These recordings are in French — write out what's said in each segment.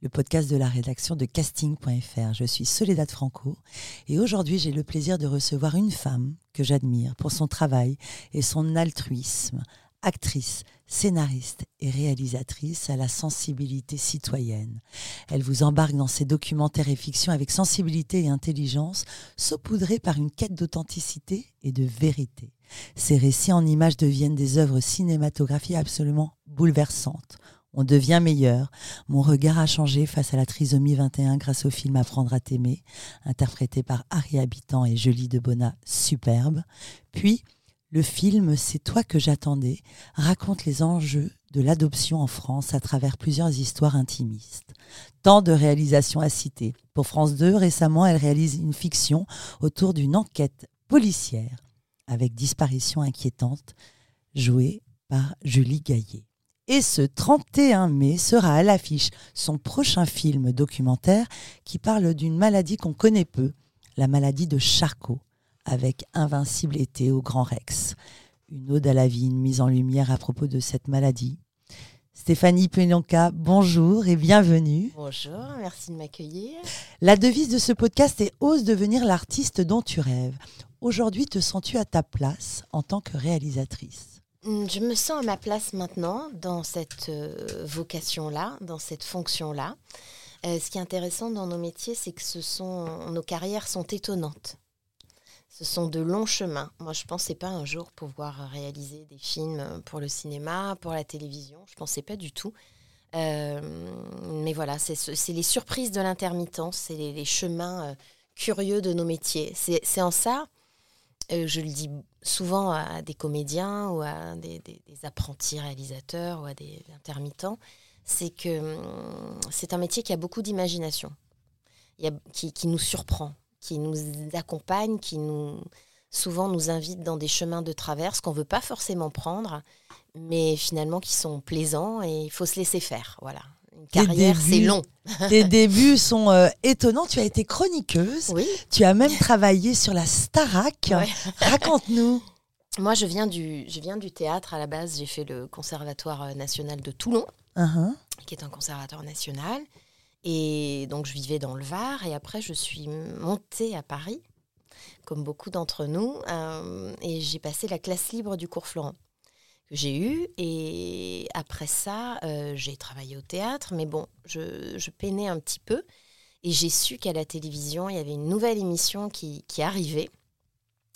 le podcast de la rédaction de casting.fr. Je suis Soledad Franco et aujourd'hui j'ai le plaisir de recevoir une femme que j'admire pour son travail et son altruisme, actrice, scénariste et réalisatrice à la sensibilité citoyenne. Elle vous embarque dans ses documentaires et fictions avec sensibilité et intelligence, saupoudrés par une quête d'authenticité et de vérité. Ses récits en images deviennent des œuvres cinématographiques absolument bouleversantes on devient meilleur. Mon regard a changé face à la trisomie 21 grâce au film Apprendre à t'aimer, interprété par Harry Habitant et Julie Debona, superbe. Puis, le film C'est toi que j'attendais raconte les enjeux de l'adoption en France à travers plusieurs histoires intimistes. Tant de réalisations à citer. Pour France 2, récemment, elle réalise une fiction autour d'une enquête policière avec disparition inquiétante, jouée par Julie Gaillet. Et ce 31 mai sera à l'affiche son prochain film documentaire qui parle d'une maladie qu'on connaît peu, la maladie de Charcot, avec Invincible été au Grand Rex. Une ode à la vie, une mise en lumière à propos de cette maladie. Stéphanie Penonka, bonjour et bienvenue. Bonjour, merci de m'accueillir. La devise de ce podcast est Ose devenir l'artiste dont tu rêves. Aujourd'hui, te sens-tu à ta place en tant que réalisatrice? Je me sens à ma place maintenant dans cette euh, vocation-là, dans cette fonction-là. Euh, ce qui est intéressant dans nos métiers, c'est que nos carrières sont étonnantes. Ce sont de longs chemins. Moi, je ne pensais pas un jour pouvoir réaliser des films pour le cinéma, pour la télévision. Je ne pensais pas du tout. Euh, mais voilà, c'est les surprises de l'intermittence, c'est les, chemins curieux de nos métiers. C'est en ça je le dis souvent à des comédiens ou à des, apprentis réalisateurs ou à des intermittents, c'est que hum, c'est un métier qui a beaucoup d'imagination, qui, qui, nous surprend, qui nous accompagne, qui nous souvent nous invite dans des chemins de traverse qu'on ne veut pas forcément prendre, mais finalement qui sont plaisants et il faut se laisser faire. Voilà carrière, c'est long. tes débuts sont euh, étonnants. Tu as été chroniqueuse. Oui. Tu as même travaillé sur la Starac. Raconte-nous. Moi, je viens, du, je viens du théâtre à la base. J'ai fait le Conservatoire euh, national de Toulon, uh-huh. qui est un conservatoire national. Et donc, je vivais dans le Var. Et après, je suis montée à Paris, comme beaucoup d'entre nous. Euh, et j'ai passé la classe libre du cours Florent que j'ai eu. Et après ça, euh, j'ai travaillé au théâtre, mais bon, je, peinais un petit peu. Et j'ai su qu'à la télévision, il y avait une nouvelle émission qui, qui arrivait,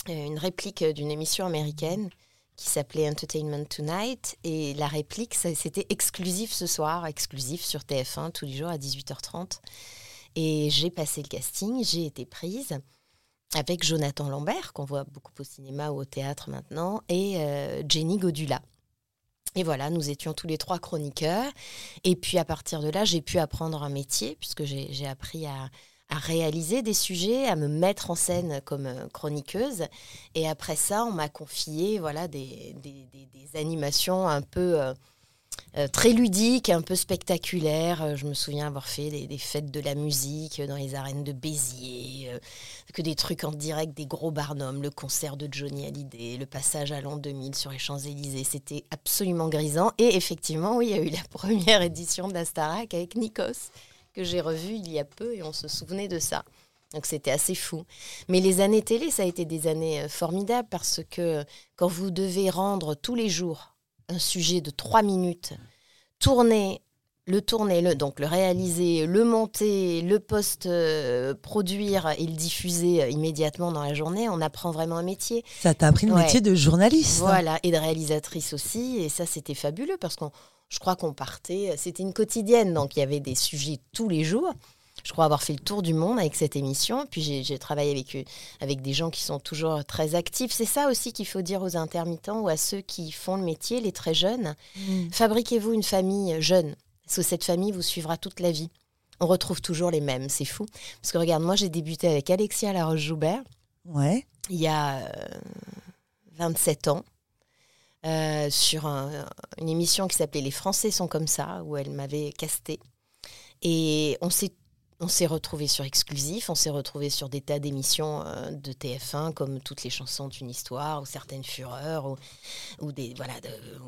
euh, une réplique d'une émission américaine qui s'appelait Entertainment Tonight. Et la réplique, c'était exclusif ce soir, exclusif sur TF1 tous les jours à 18h30. Et j'ai passé le casting, j'ai été prise avec Jonathan Lambert, qu'on voit beaucoup au cinéma ou au théâtre maintenant, et euh, Jenny Godula. Et voilà, nous étions tous les trois chroniqueurs. Et puis à partir de là, j'ai pu apprendre un métier, puisque j'ai appris à, réaliser des sujets, à me mettre en scène comme euh, chroniqueuse. Et après ça, on m'a confié voilà, des, animations un peu... Euh, euh, très ludique, un peu spectaculaire. Euh, je me souviens avoir fait des, fêtes de la musique dans les arènes de Béziers, euh, que des trucs en direct, des gros barnums, le concert de Johnny Hallyday, le passage à l'an 2000 sur les Champs-Élysées. C'était absolument grisant. Et effectivement, oui, il y a eu la première édition d'Astarac avec Nikos, que j'ai revu il y a peu et on se souvenait de ça. Donc c'était assez fou. Mais les années télé, ça a été des années formidables parce que quand vous devez rendre tous les jours un sujet de trois minutes, tourner, le tourner, le, donc le réaliser, le monter, le post-produire et le diffuser immédiatement dans la journée, on apprend vraiment un métier. Ça t'a appris le métier de journaliste. Voilà, et de réalisatrice aussi. Et ça, c'était fabuleux parce qu'on je crois qu'on partait, c'était une quotidienne, donc il y avait des sujets tous les jours je crois avoir fait le tour du monde avec cette émission. Puis j'ai travaillé avec, eux, avec des gens qui sont toujours très actifs. C'est ça aussi qu'il faut dire aux intermittents ou à ceux qui font le métier, les très jeunes. Mm. Fabriquez-vous une famille jeune, parce que cette famille vous suivra toute la vie. on retrouve toujours les mêmes. C'est fou. Parce que regarde, moi, j'ai débuté avec Alexia Laroche-Joubert. Ouais. Il y a 27 ans. sur une émission qui s'appelait Les Français sont comme ça, où elle m'avait casté. Et on s'est on s'est retrouvé sur Exclusif, on s'est retrouvé sur des tas d'émissions euh, de TF1 comme toutes les chansons d'une histoire ou certaines fureurs ou, des voilà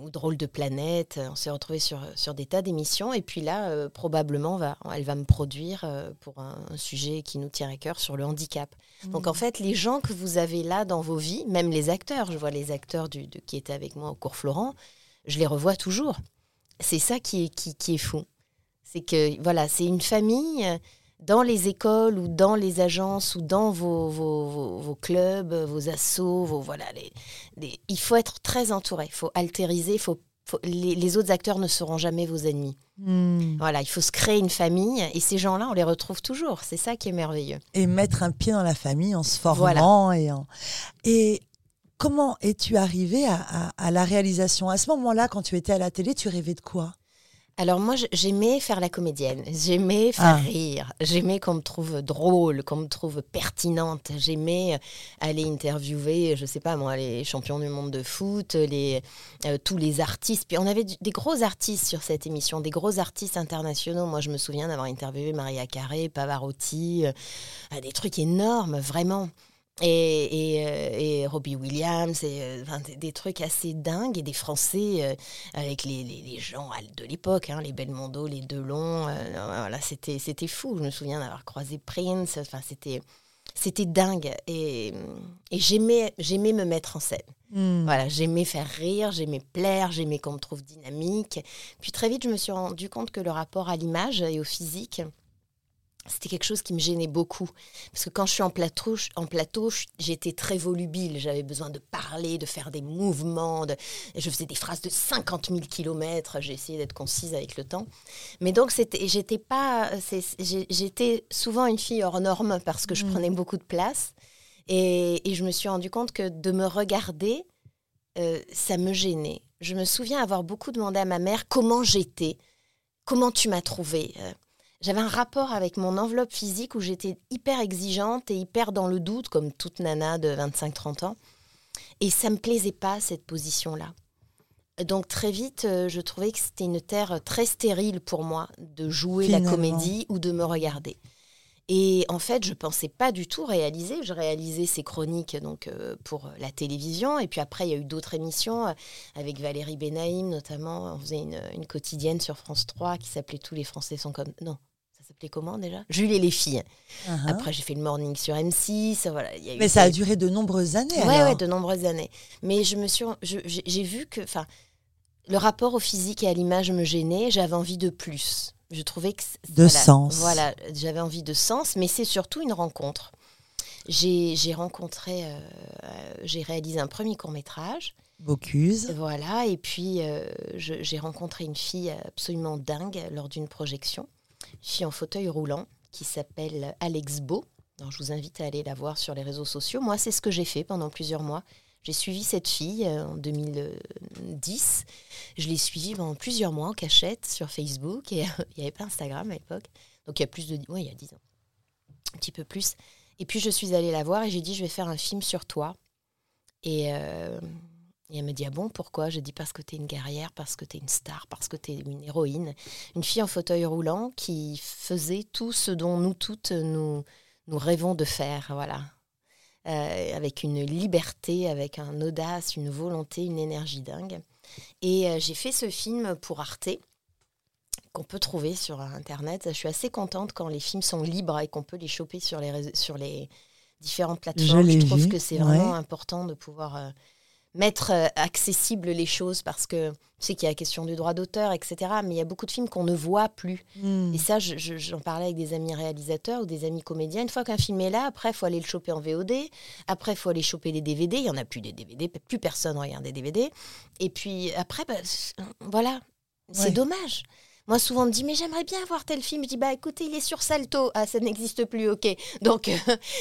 ou drôles de planète. On s'est retrouvé sur, sur des tas d'émissions et puis là euh, probablement va, elle va me produire euh, pour un, sujet qui nous tient à cœur sur le handicap. Donc en fait les gens que vous avez là dans vos vies, même les acteurs, je vois les acteurs du, qui étaient avec moi au cours Florent, je les revois toujours. C'est ça qui est, qui, qui est fou. C'est que voilà, c'est une famille dans les écoles ou dans les agences ou dans vos, vos, vos, clubs, vos assos, vos, voilà, les, il faut être très entouré, il faut altériser, faut, les, autres acteurs ne seront jamais vos ennemis. Hmm. Voilà, il faut se créer une famille et ces gens-là, on les retrouve toujours. C'est ça qui est merveilleux. Et mettre un pied dans la famille en se formant. Et, et comment es-tu arrivé à, à la réalisation? À ce moment-là, quand tu étais à la télé, tu rêvais de quoi? Alors moi, j'aimais faire la comédienne, j'aimais faire ah. rire, j'aimais qu'on me trouve drôle, qu'on me trouve pertinente, j'aimais aller interviewer, je sais pas moi, les champions du monde de foot, les, euh, tous les artistes. Puis on avait des gros artistes sur cette émission, des gros artistes internationaux. Moi, je me souviens d'avoir interviewé Maria Carré, Pavarotti, euh, des trucs énormes, vraiment et, et, euh, et, Robbie Williams, et, euh, des, trucs assez dingues, et des Français euh, avec les, les, gens de l'époque, hein, les Belmondo, les Delon, voilà, c'était, c'était fou. Je me souviens d'avoir croisé Prince, enfin, c'était, c'était dingue. Et, et j'aimais, j'aimais me mettre en scène. Hmm. Voilà, j'aimais faire rire, j'aimais plaire, j'aimais qu'on me trouve dynamique. Puis très vite, je me suis rendu compte que le rapport à l'image et au physique, c'était quelque chose qui me gênait beaucoup. Parce que quand je suis en plateau, en plateau j'étais très volubile. J'avais besoin de parler, de faire des mouvements. De... je faisais des phrases de 50 000 kilomètres. J'ai essayé d'être concise avec le temps. Mais donc, j'étais pas. J'étais souvent une fille hors norme parce que je mmh. prenais beaucoup de place. Et, je me suis rendu compte que de me regarder, euh, ça me gênait. Je me souviens avoir beaucoup demandé à ma mère comment j'étais. Comment tu m'as trouvée euh, j'avais un rapport avec mon enveloppe physique où j'étais hyper exigeante et hyper dans le doute, comme toute nana de 25-30 ans. Et ça me plaisait pas, cette position-là. Donc très vite, euh, je trouvais que c'était une terre très stérile pour moi de jouer la comédie ou de me regarder. Et en fait, je pensais pas du tout réaliser. Je réalisais ces chroniques donc euh, pour la télévision. Et puis après, il y a eu d'autres émissions euh, avec Valérie Benaïm notamment. On faisait une, une, quotidienne sur France 3 qui s'appelait Tous les Français sont comme... Non, s'appelait comment déjà? Jules et les filles. Uh-huh. Après, j'ai fait le morning sur M6. Voilà, Mais ça a duré de nombreuses années. Oui, ouais, de nombreuses années. Mais je me suis, j'ai vu que, enfin, le rapport au physique et à l'image me gênait. J'avais envie de plus. Je trouvais que de sens. Voilà, j'avais envie de sens, mais c'est surtout une rencontre. J'ai rencontré, euh, j'ai réalisé un premier court métrage. Bocuse. Voilà, et puis euh, j'ai rencontré une fille absolument dingue lors d'une projection fille en fauteuil roulant qui s'appelle Alex Beau. je vous invite à aller la voir sur les réseaux sociaux. Moi, c'est ce que j'ai fait pendant plusieurs mois. J'ai suivi cette fille euh, en 2010. Je l'ai suivie pendant plusieurs mois en cachette sur Facebook. Et il n'y avait pas Instagram à l'époque. Donc il y a plus de... Oui, il y a 10 ans. Un petit peu plus. Et puis je suis allée la voir et j'ai dit, je vais faire un film sur toi. Et, euh, et elle me dit Ah bon, pourquoi? Je dis Parce que tu es une guerrière, parce que tu es une star, parce que tu es une héroïne. Une fille en fauteuil roulant qui faisait tout ce dont nous toutes nous, nous rêvons de faire. Voilà. Euh, avec une liberté, avec un audace, une volonté, une énergie dingue. Et euh, j'ai fait ce film pour Arte qu'on peut trouver sur Internet. Je suis assez contente quand les films sont libres et qu'on peut les choper sur les, sur les différentes plateformes. Je, trouve que c'est vraiment important de pouvoir euh, mettre euh, accessible les choses parce que tu sais qu'il y a la question du droit d'auteur, etc. Mais il y a beaucoup de films qu'on ne voit plus. Hmm. Et ça, j'en parlais avec des amis réalisateurs ou des amis comédiens. Une fois qu'un film est là, après, il faut aller le choper en VOD. Après, il faut aller choper les DVD. Il n'y en a plus des DVD. Plus personne regarde des DVD. Et puis après, bah, voilà. C'est dommage. Moi, souvent, on me dit, mais j'aimerais bien voir tel film. Je dis, bah écoutez, il est sur Salto. Ah, ça n'existe plus, ok. Donc,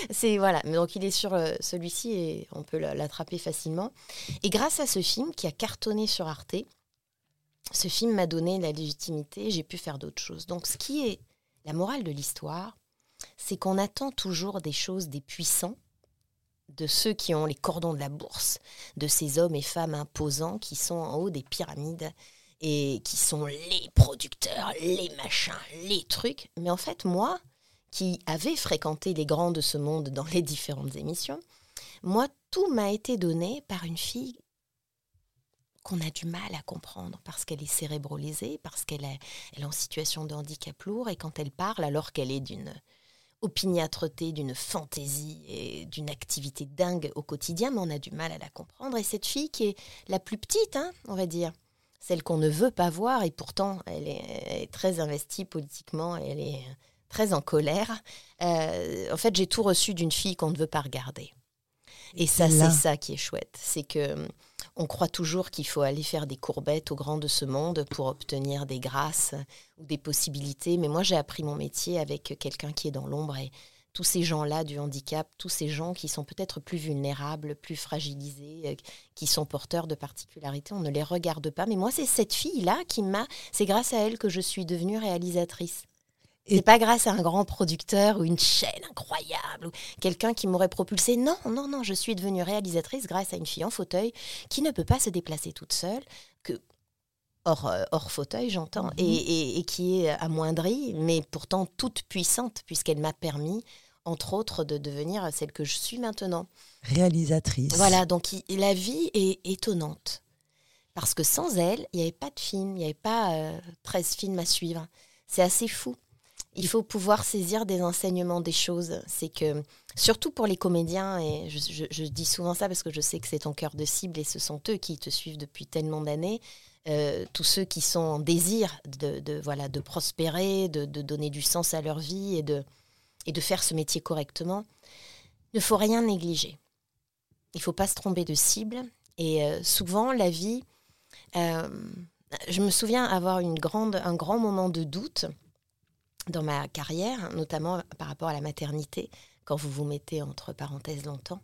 c'est voilà. Mais donc, il est sur euh, celui-ci et on peut l'attraper facilement. Et grâce à ce film qui a cartonné sur Arte, ce film m'a donné la légitimité. J'ai pu faire d'autres choses. Donc, ce qui est La morale de l'histoire, c'est qu'on attend toujours des choses des puissants, de ceux qui ont les cordons de la bourse, de ces hommes et femmes imposants qui sont en haut des pyramides et qui sont les producteurs, les machins, les trucs. Mais en fait, moi, qui avais fréquenté les grands de ce monde dans les différentes émissions, moi, tout m'a été donné par une fille qu'on a du mal à comprendre parce qu'elle est cérébralisée, parce qu'elle est, elle est en situation de handicap lourd et quand elle parle alors qu'elle est d'une opiniâtreté, d'une fantaisie et d'une activité dingue au quotidien, on a du mal à la comprendre. Et cette fille qui est la plus petite, hein, on va dire, celle qu'on ne veut pas voir et pourtant elle est, très investie politiquement, elle est très en colère. Euh, en fait, j'ai tout reçu d'une fille qu'on ne veut pas regarder. Et ça, c'est ça qui est chouette. C'est que hum, on croit toujours qu'il faut aller faire des courbettes au grand de ce monde pour obtenir des grâces ou des possibilités. Mais moi, j'ai appris mon métier avec quelqu'un qui est dans l'ombre et tous ces gens-là du handicap, tous ces gens qui sont peut-être plus vulnérables, plus fragilisés, euh, qui sont porteurs de particularités, on ne les regarde pas. Mais moi, c'est cette fille-là qui m'a. C'est grâce à elle que je suis devenue réalisatrice. C'est pas grâce à un grand producteur ou une chaîne incroyable ou quelqu'un qui m'aurait propulsé. Non, non, non, je suis devenue réalisatrice grâce à une fille en fauteuil qui ne peut pas se déplacer toute seule, que hors, euh, hors fauteuil, j'entends, mhm. et, qui est amoindrie, mais pourtant toute puissante puisqu'elle m'a permis, entre autres, de devenir celle que je suis maintenant. Réalisatrice. Voilà, donc la vie est étonnante. Parce que sans elle, il n'y avait pas de film, il n'y avait pas 13 euh, films à suivre. C'est assez fou il faut pouvoir saisir des enseignements des choses. C'est que, surtout pour les comédiens, et je, dis souvent ça parce que je sais que c'est ton cœur de cible et ce sont eux qui te suivent depuis tellement d'années, euh, tous ceux qui sont en désir de, voilà, de prospérer, de, donner du sens à leur vie et de, et de faire ce métier correctement, il ne faut rien négliger. Il ne faut pas se tromper de cible. Et euh, souvent, la vie, euh, je me souviens avoir une grande, un grand moment de doute dans ma carrière, notamment par rapport à la maternité, quand vous vous mettez entre parenthèses longtemps,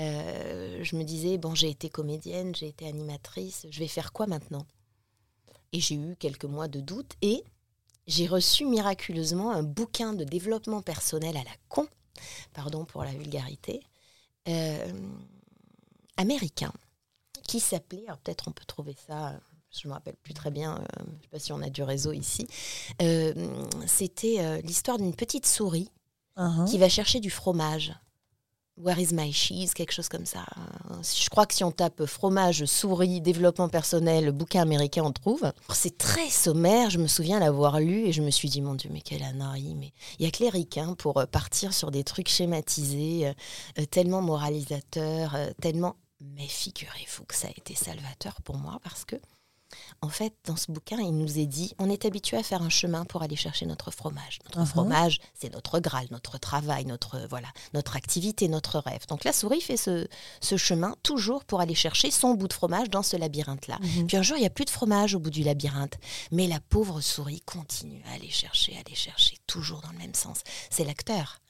euh, je me disais, bon, j'ai été comédienne, j'ai été animatrice, je vais faire quoi maintenant? Et j'ai eu quelques mois de doute et j'ai reçu miraculeusement un bouquin de développement personnel à la con, pardon pour la vulgarité, euh, américain, qui s'appelait, peut-être on peut trouver ça je ne me rappelle plus très bien, euh, je ne sais pas si on a du réseau ici, euh, c'était euh, l'histoire d'une petite souris uh-huh. qui va chercher du fromage. Where is my cheese? Quelque chose comme ça. Je crois que si on tape fromage, souris, développement personnel, bouquin américain, on trouve. C'est très sommaire. Je me souviens l'avoir lu et je me suis dit, mon Dieu, mais quelle anarie. Mais il y a que les ricains pour partir sur des trucs schématisés, tellement moralisateurs, tellement. Mais figurez-vous que ça a été salvateur pour moi parce que en fait, dans ce bouquin, il nous est dit, on est habitué à faire un chemin pour aller chercher notre fromage. Notre uh-huh. fromage, c'est notre graal, notre travail, notre voilà, notre activité, notre rêve. Donc la souris fait ce, chemin toujours pour aller chercher son bout de fromage dans ce labyrinthe-là. Uh-huh. Puis un jour, il n'y a plus de fromage au bout du labyrinthe, mais la pauvre souris continue à aller chercher, à aller chercher, toujours dans le même sens. C'est l'acteur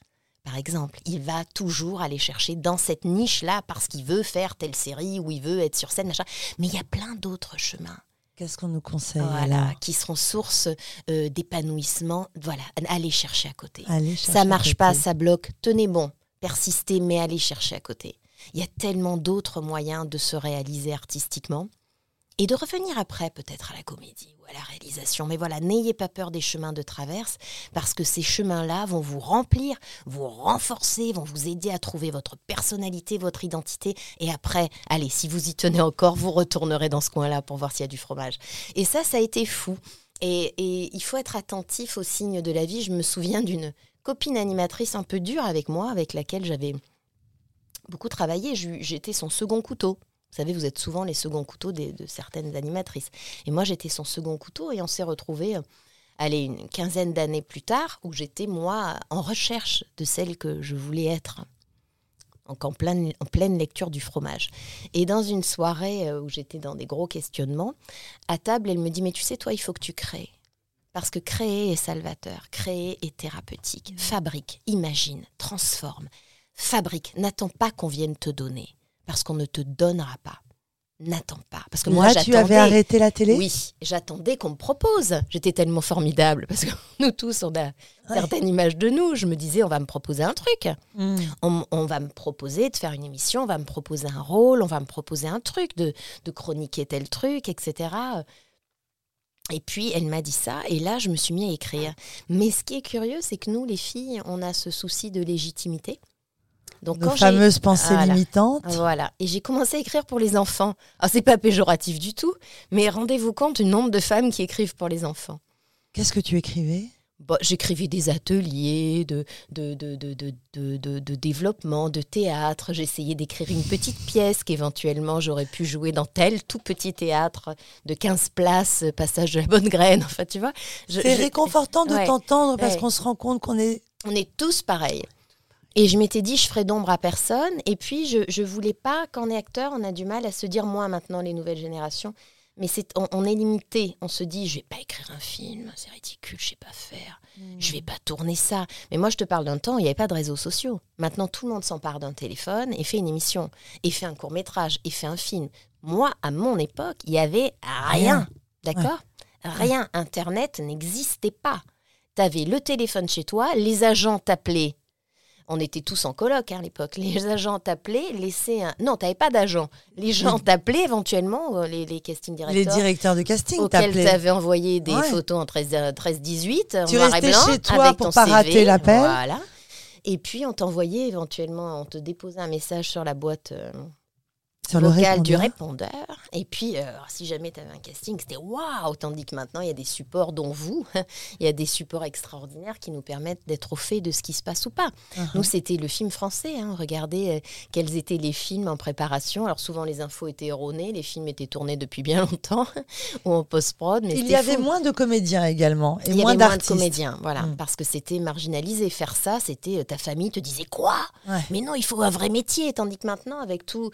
par exemple. Il va toujours aller chercher dans cette niche-là parce qu'il veut faire telle série ou il veut être sur scène, Mais il y a plein d'autres chemins. Qu'est-ce qu'on nous conseille Voilà, qui seront source euh, d'épanouissement. Voilà, allez chercher à côté. ça marche pas, ça bloque. Tenez bon, persistez, mais allez chercher à côté. Il y a tellement d'autres moyens de se réaliser artistiquement et de revenir après peut-être à la comédie ou à la réalisation. Mais voilà, n'ayez pas peur des chemins de traverse parce que ces chemins-là vont vous remplir, vous renforcer, vont vous aider à trouver votre personnalité, votre identité. Et après, allez, si vous y tenez encore, vous retournerez dans ce coin-là pour voir s'il y a du fromage. Et ça, ça a été fou. Et, il faut être attentif aux signes de la vie. Je me souviens d'une copine animatrice un peu dure avec moi, avec laquelle j'avais beaucoup travaillé. J'étais son second couteau. Vous savez, vous êtes souvent les seconds couteaux de certaines animatrices. Et moi, j'étais son second couteau et on s'est retrouvés, euh, allez, une quinzaine d'années plus tard, où j'étais, moi, en recherche de celle que je voulais être. Donc en pleine, en pleine lecture du fromage. Et dans une soirée euh, où j'étais dans des gros questionnements, à table, elle me dit, mais tu sais, toi, il faut que tu crées. Parce que créer est salvateur, créer est thérapeutique. Fabrique, imagine, transforme. Fabrique, n'attends pas qu'on vienne te donner parce qu'on ne te donnera pas. n'attends pas. Parce que moi, Là, tu avais arrêté la télé Oui, j'attendais qu'on me propose. J'étais tellement formidable parce que nous tous, on a certaines images de nous. Je me disais, on va me proposer un truc. Hmm. On, on va me proposer de faire une émission, on va me proposer un rôle, on va me proposer un truc, de, de chroniquer tel truc, etc. Et puis, elle m'a dit ça, et là, je me suis mis à écrire. Mais ce qui est curieux, c'est que nous, les filles, on a ce souci de légitimité. Donc, Nos fameuses pensées voilà. limitantes. Voilà. Et j'ai commencé à écrire pour les enfants. Alors, c'est pas péjoratif du tout, mais rendez-vous compte du nombre de femmes qui écrivent pour les enfants. Qu'est-ce que tu écrivais? Bon, J'écrivais des ateliers de, de, de, de, de, de, de développement, de théâtre. J'essayais d'écrire une petite pièce qu'éventuellement j'aurais pu jouer dans tel tout petit théâtre de 15 places, passage de la bonne graine. Enfin, tu vois. je- C'est réconfortant de Ouais. t'entendre parce Ouais. qu'on se rend compte qu'on est. on est tous pareils. Et je m'étais dit, je ferai d'ombre à personne. Et puis, je ne voulais pas, est acteur, on a du mal à se dire, moi, maintenant, les nouvelles générations. Mais c'est, on, on est limité. On se dit, je vais pas écrire un film, c'est ridicule, je sais pas faire. Je vais pas tourner ça. Mais moi, je te parle d'un temps où il n'y avait pas de réseaux sociaux. Maintenant, tout le monde s'empare d'un téléphone et fait une émission, et fait un court métrage, et fait un film. Moi, à mon époque, il y avait rien. D'accord Rien. Internet n'existait pas. Tu avais le téléphone chez toi, les agents t'appelaient. On était tous en coloc hein, à l'époque. Les agents t'appelaient, laissaient un. Non, tu n'avais pas d'agent. Les gens t'appelaient éventuellement, euh, les, les casting Les directeurs. directeurs de casting auxquels t'appelaient. avais envoyé des Ouais. photos en 13, 18 en Tu noir et blanc, chez toi avec pour ton pas CV, rater l'appel. Voilà. Et puis on t'envoyait éventuellement, on te déposait un message sur la boîte euh, Sur le vocale du répondeur. répondeur. Et puis, euh, si jamais tu avais un casting, c'était waouh Tandis que maintenant, il y a des supports, dont vous, il y a des supports extraordinaires qui nous permettent d'être au fait de ce qui se passe ou pas. Uh-huh. Nous, c'était le film français. Hein. Regardez euh, quels étaient les films en préparation. Alors, souvent, les infos étaient erronées. Les films étaient tournés depuis bien longtemps ou en post-prod. Mais Il y avait fou. moins de comédiens également et Il y moins avait moins de d'artistes. comédiens, voilà, Mm. parce que c'était marginalisé. Faire ça, c'était euh, ta famille te disait quoi? Ouais. Mais non, il faut un vrai métier. Tandis que maintenant, avec tous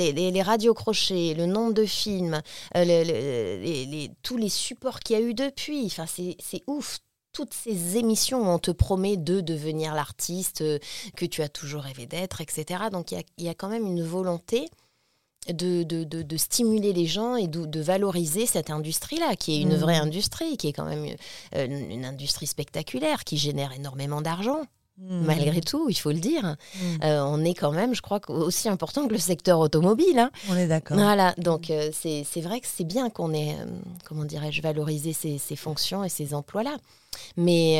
les, les, les radios crochets, le nombre de films, euh, le- le- les, tous les supports qu'il y a eu depuis, enfin, c'est ouf. Toutes ces émissions où on te promet de devenir l'artiste euh, que tu as toujours rêvé d'être, etc. Donc il y a, il y a quand même une volonté de, de, de- de stimuler les gens et de, valoriser cette industrie-là, qui est une Mhm. vraie industrie, qui est quand même euh, une, une industrie spectaculaire, qui génère énormément d'argent, Mm. malgré tout, il faut le dire. Mm. Euh, on est quand même, je crois, aussi important que le secteur automobile. hein. On est d'accord. Voilà, donc euh, c'est vrai que c'est bien qu'on ait, euh, comment dirais-je, valorisé ces, ces fonctions et ces emplois-là. Mais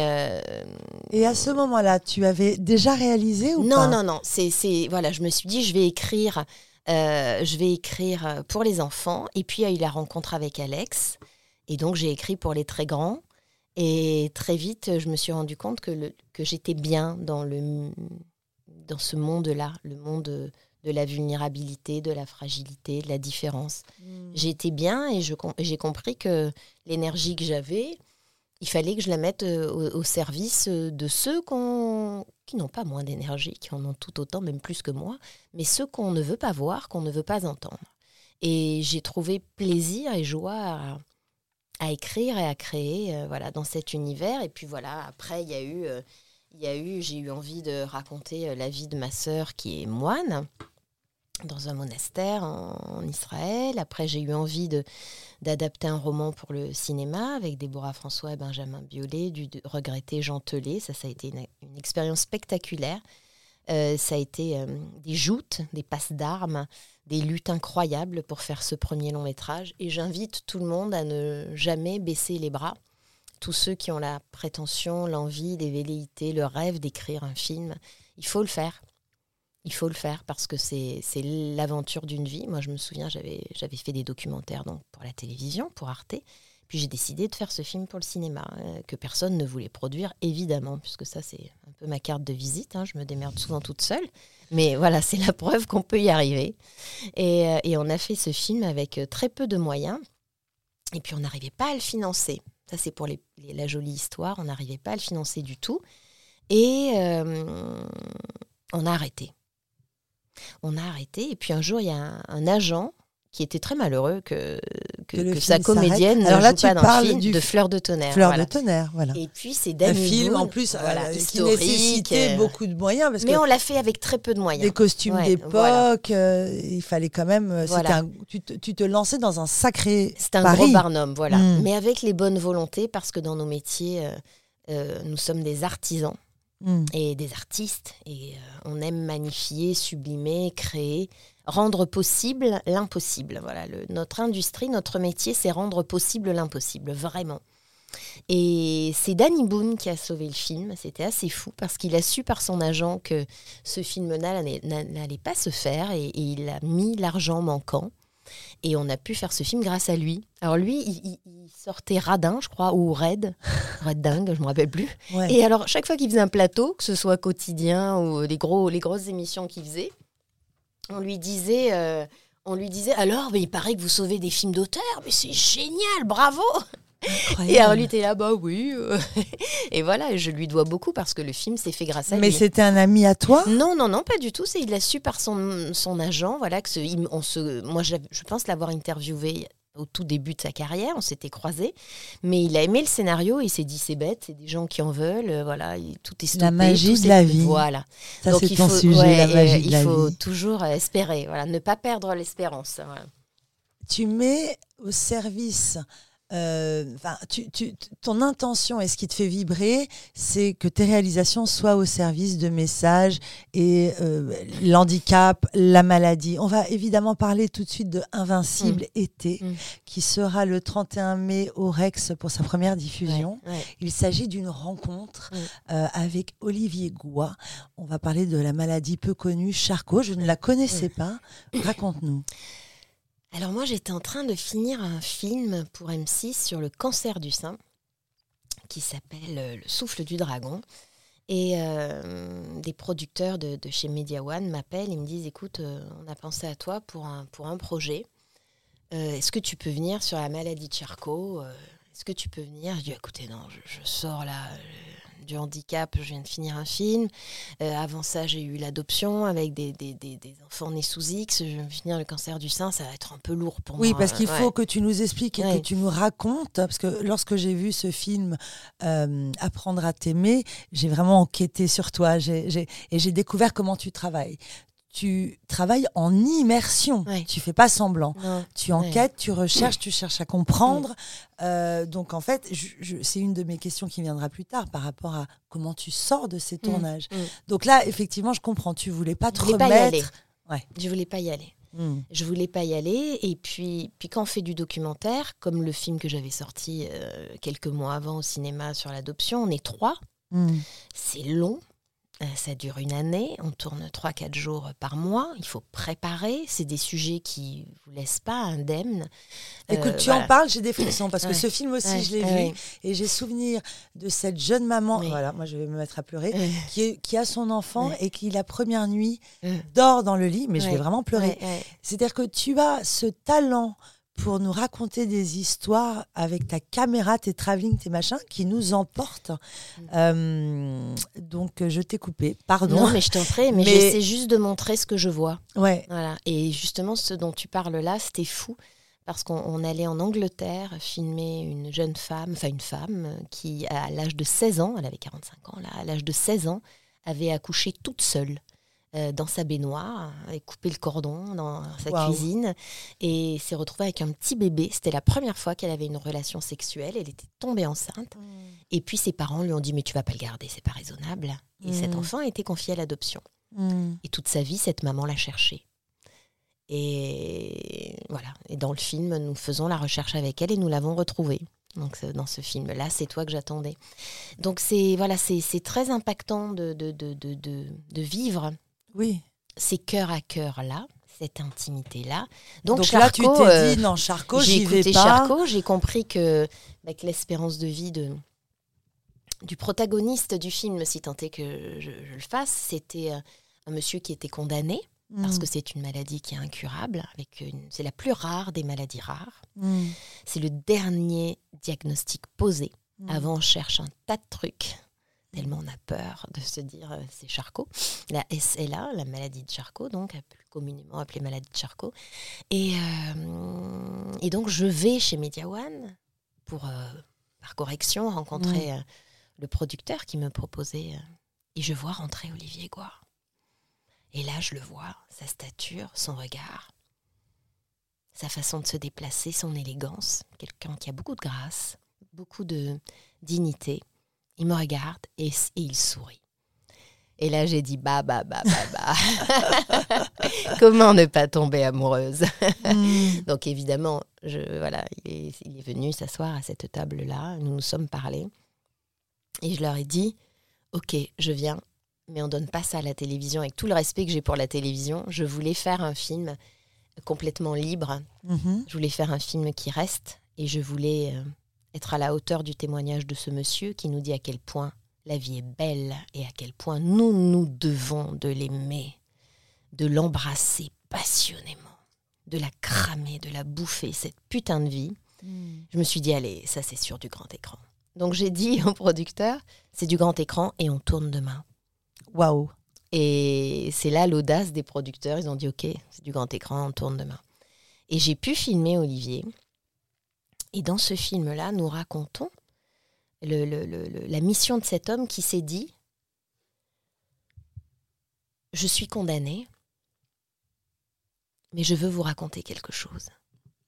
Et à ce moment-là, tu avais déjà réalisé ou non, pas? non, non, c'est c'est- voilà, je me suis dit, je vais écrire, je vais écrire pour les enfants. Et puis il y a eu la rencontre avec Alex, et donc j'ai écrit pour les très grands. Et très vite, je me suis rendu compte que, le- que j'étais bien dans, le, dans ce monde-là, le monde de, de la vulnérabilité, de la fragilité, de la différence. Mm. J'étais bien et j'ai compris que l'énergie que j'avais, il fallait que je la mette euh, au, au service euh, de ceux qui n'ont pas moins d'énergie, qui en ont tout autant, même plus que moi, mais ceux qu'on ne veut pas voir, qu'on ne veut pas entendre. Et j'ai trouvé plaisir et joie à, à écrire et à créer euh, voilà, dans cet univers. Et puis voilà, après, il y a eu, euh, il eu j'ai eu envie de raconter euh, la vie de ma sœur qui est moine dans un monastère en, Israël. Après, j'ai eu envie de d'adapter un roman pour le cinéma avec Déborah François et Benjamin Biolay, du regretté Jean Telet. Ça, ça a été une, expérience spectaculaire. Ça a été des joutes, des passes d'armes, des luttes incroyables pour faire ce premier long métrage. Et j'invite tout le monde à ne jamais baisser les bras. Tous ceux qui ont la prétention, l'envie, les velléités, le rêve d'écrire un film, il faut le faire. Il faut le faire parce que c'est l'aventure d'une vie. Moi, je me souviens, j'avais j'avais fait des documentaires donc, pour la télévision, pour Arte. Puis j'ai décidé de faire ce film pour le cinéma, euh, que personne ne voulait produire, évidemment, puisque ça, c'est un peu ma carte de visite. hein. Je me démerde souvent toute seule. Mais voilà, c'est la preuve qu'on peut y arriver. Et, euh, on a fait ce film avec euh, très peu de moyens. Et puis, on n'arrivait pas à le financer. Ça, c'est pour la jolie histoire. On n'arrivait pas à le financer du tout. Et euh, on a arrêté. On a arrêté. Et puis, un jour, il y a un agent qui était très malheureux que, que, Que le que sa film comédienne Alors ne là, joue tu pas dans le film du de Fleur de tonnerre. Fleur voilà. de tonnerre, voilà. Et puis c'est Un Danny film Boone, en plus voilà, euh, qui nécessitait euh, beaucoup de moyens parce Mais que on l'a fait avec très peu de moyens. des costumes Ouais, d'époque, voilà. euh, il fallait quand même. un- tu, te, tu te lançais dans un sacré. C'est un gros barnum, voilà. Mm. Mais avec les bonnes volontés, parce que dans nos métiers, nous sommes des artisans Mm. et des artistes. Et on aime magnifier, sublimer, créer, rendre possible l'impossible. Voilà, le- notre industrie, notre métier, c'est rendre possible l'impossible, vraiment. Et c'est Danny Boone qui a sauvé le film. C'était assez fou parce qu'il a su par son agent que ce film n'allait pas se faire et, et il a mis l'argent manquant. Et on a pu faire ce film grâce à lui. Alors lui, il, sortait radin, je crois, ou raide, raide dingue, je me rappelle plus. Ouais. Et alors, chaque fois qu'il faisait un plateau, que ce soit quotidien ou les, gros, les grosses émissions qu'il faisait, on lui disait, euh, on lui disait alors, mais il paraît que vous sauvez des films d'auteur, mais c'est génial, bravo Incroyable. Et alors, lui était là, bah oui. euh. et voilà, je lui dois beaucoup parce que le film s'est fait grâce à Mais lui. c'était un ami à toi? Non, non, non, pas du tout. C'est il l'a su par son, son agent. Voilà que ce- il- on se, moi, je pense l'avoir interviewé au tout début de sa carrière. On s'était croisés, mais il a aimé le scénario. Et il s'est dit c'est bête, c'est des gens qui en veulent. euh, Voilà, il- tout est stoppé. La magie tout de la vie. Voilà. Ça, Donc c'est il ton faut, sujet, ouais, la euh, magie de il la faut vie. toujours euh, espérer. Voilà, ne pas perdre l'espérance. Voilà. Tu mets au service. Euh, tu, tu- ton intention et ce qui te fait vibrer, c'est que tes réalisations soient au service de messages et euh, l'handicap, la maladie. On va évidemment parler tout de suite de Invincible été, Mm. qui sera le 31 mai au Rex pour sa première diffusion. Ouais, ouais. Il s'agit d'une rencontre Mm. euh, avec Olivier Goua. On va parler de la maladie peu connue, Charcot. Je ne la connaissais pas. Raconte-nous. Alors moi, j'étais en train de finir un film pour M6 sur le cancer du sein qui s'appelle euh, Le souffle du dragon. Et euh, des producteurs de, chez Media One m'appellent et me disent, écoute, euh, on a pensé à toi pour un, projet. Est-ce que tu peux venir sur la maladie de Charcot Est-ce que tu peux venir? Je dis, écoutez, non, je, sors là du handicap, je viens de finir un film. Euh, avant ça, j'ai eu l'adoption avec des, des, des- des enfants nés sous X. Je vais finir le cancer du sein, ça va être un peu lourd pour Oui, moi. parce qu'il Ouais. faut que tu nous expliques et que tu nous racontes, parce que lorsque j'ai vu ce film euh, Apprendre à t'aimer, j'ai vraiment enquêté sur toi j'ai- et j'ai découvert comment tu travailles. Tu travailles en immersion, Ouais. tu fais pas semblant. Non. Tu enquêtes, tu recherches, tu cherches à comprendre. Euh, donc en fait, c'est une de mes questions qui viendra plus tard par rapport à comment tu sors de ces tournages. mm. Donc là, effectivement, je comprends. Tu voulais pas te Je voulais pas y aller. remettre. Ouais. Je voulais pas y aller. Hmm. Je voulais pas y aller. Et puis, puis quand on fait du documentaire, comme le film que j'avais sorti euh, quelques mois avant au cinéma sur l'adoption, on est trois. Hmm. C'est long. Euh, Ça dure une année, on tourne 3-4 jours par mois, il faut préparer, c'est des sujets qui vous laissent pas indemnes. Écoute, Euh, tu en parles, j'ai des frissons parce que ce film aussi, Ouais, je l'ai ouais, vu et j'ai souvenir de cette jeune maman. Oui. Voilà, moi je vais me mettre à pleurer. Qui, est- qui a son enfant et qui la première nuit dort dans le lit, mais je vais vraiment pleurer. C'est-à-dire que tu as ce talent pour nous raconter des histoires avec ta caméra, tes travelling, tes machins, qui nous emportent. Euh, donc, je t'ai coupé, pardon. Mm. Non, mais je t'en prie, mais, Mais- j'essaie juste de montrer ce que je vois. Ouais. Voilà. Et justement, ce dont tu parles là, c'était fou. Parce qu'on on allait en Angleterre filmer une jeune femme, enfin une femme, euh, qui, à l'âge de 16 ans, elle avait 45 ans, là, à l'âge de 16 ans, avait accouché toute seule euh, dans sa baignoire, avait coupé le cordon dans sa cuisine et s'est retrouvée avec un petit bébé. C'était la première fois qu'elle avait une relation sexuelle. Elle était tombée enceinte. Et puis ses parents lui ont dit Mais tu vas pas le garder, c'est pas raisonnable. Et cet Mm. enfant a été confié à l'adoption. Hmm. Et toute sa vie, cette maman l'a cherché. Et voilà. Et dans le film, nous faisons la recherche avec elle et nous l'avons retrouvée. Donc dans ce film-là, c'est toi que j'attendais. Donc c'est voilà, c'est très impactant de, de, de- de vivre Oui. ces cœurs à cœur là, cette intimité là. Donc, Donc, là, tu Charcot, t'es euh, dit, non, Charcot, j'ai j'y vais écouté pas. Charcot, j'ai compris que avec l'espérance de vie de du protagoniste du film, si tant est que je, je le fasse, c'était euh, un monsieur qui était condamné parce Hmm. que c'est une maladie qui est incurable. Avec une, c'est la plus rare des maladies rares. Hmm. C'est le dernier diagnostic posé. Hmm. Avant, on cherche un tas de trucs. Tellement on a peur de se dire euh, c'est Charcot. La SLA, la maladie de Charcot, donc plus communément appelée maladie de Charcot. Et, euh, et donc je vais chez Media One pour, euh, par correction, rencontrer le producteur qui me proposait. et je vois rentrer Olivier Goire. Et là, je le vois, sa stature, son regard, sa façon de se déplacer, son élégance, quelqu'un qui a beaucoup de grâce, beaucoup de dignité. Il me regarde et, il sourit. Et là, j'ai dit bah, bah, bah, bah, bah. Comment ne pas tomber amoureuse? Hmm. Donc, évidemment, je, voilà, il est, il est venu s'asseoir à cette table-là. Nous nous sommes parlé. Et je leur ai dit Ok, je viens, mais on donne pas ça à la télévision. Avec tout le respect que j'ai pour la télévision, je voulais faire un film complètement libre. Mhm. Je voulais faire un film qui reste. Et je voulais. Euh, être à la hauteur du témoignage de ce monsieur qui nous dit à quel point la vie est belle et à quel point nous nous devons de l'aimer, de l'embrasser passionnément, de la cramer, de la bouffer, cette putain de vie. Hmm. Je me suis dit, allez, ça c'est sûr du grand écran. Donc j'ai dit au producteur, c'est du grand écran et on tourne demain. Waouh Et c'est là l'audace des producteurs. Ils ont dit, ok, c'est du grand écran, on tourne demain. Et j'ai pu filmer Olivier. Et dans ce film-là, nous racontons la mission de cet homme qui s'est dit, je suis condamné, mais je veux vous raconter quelque chose.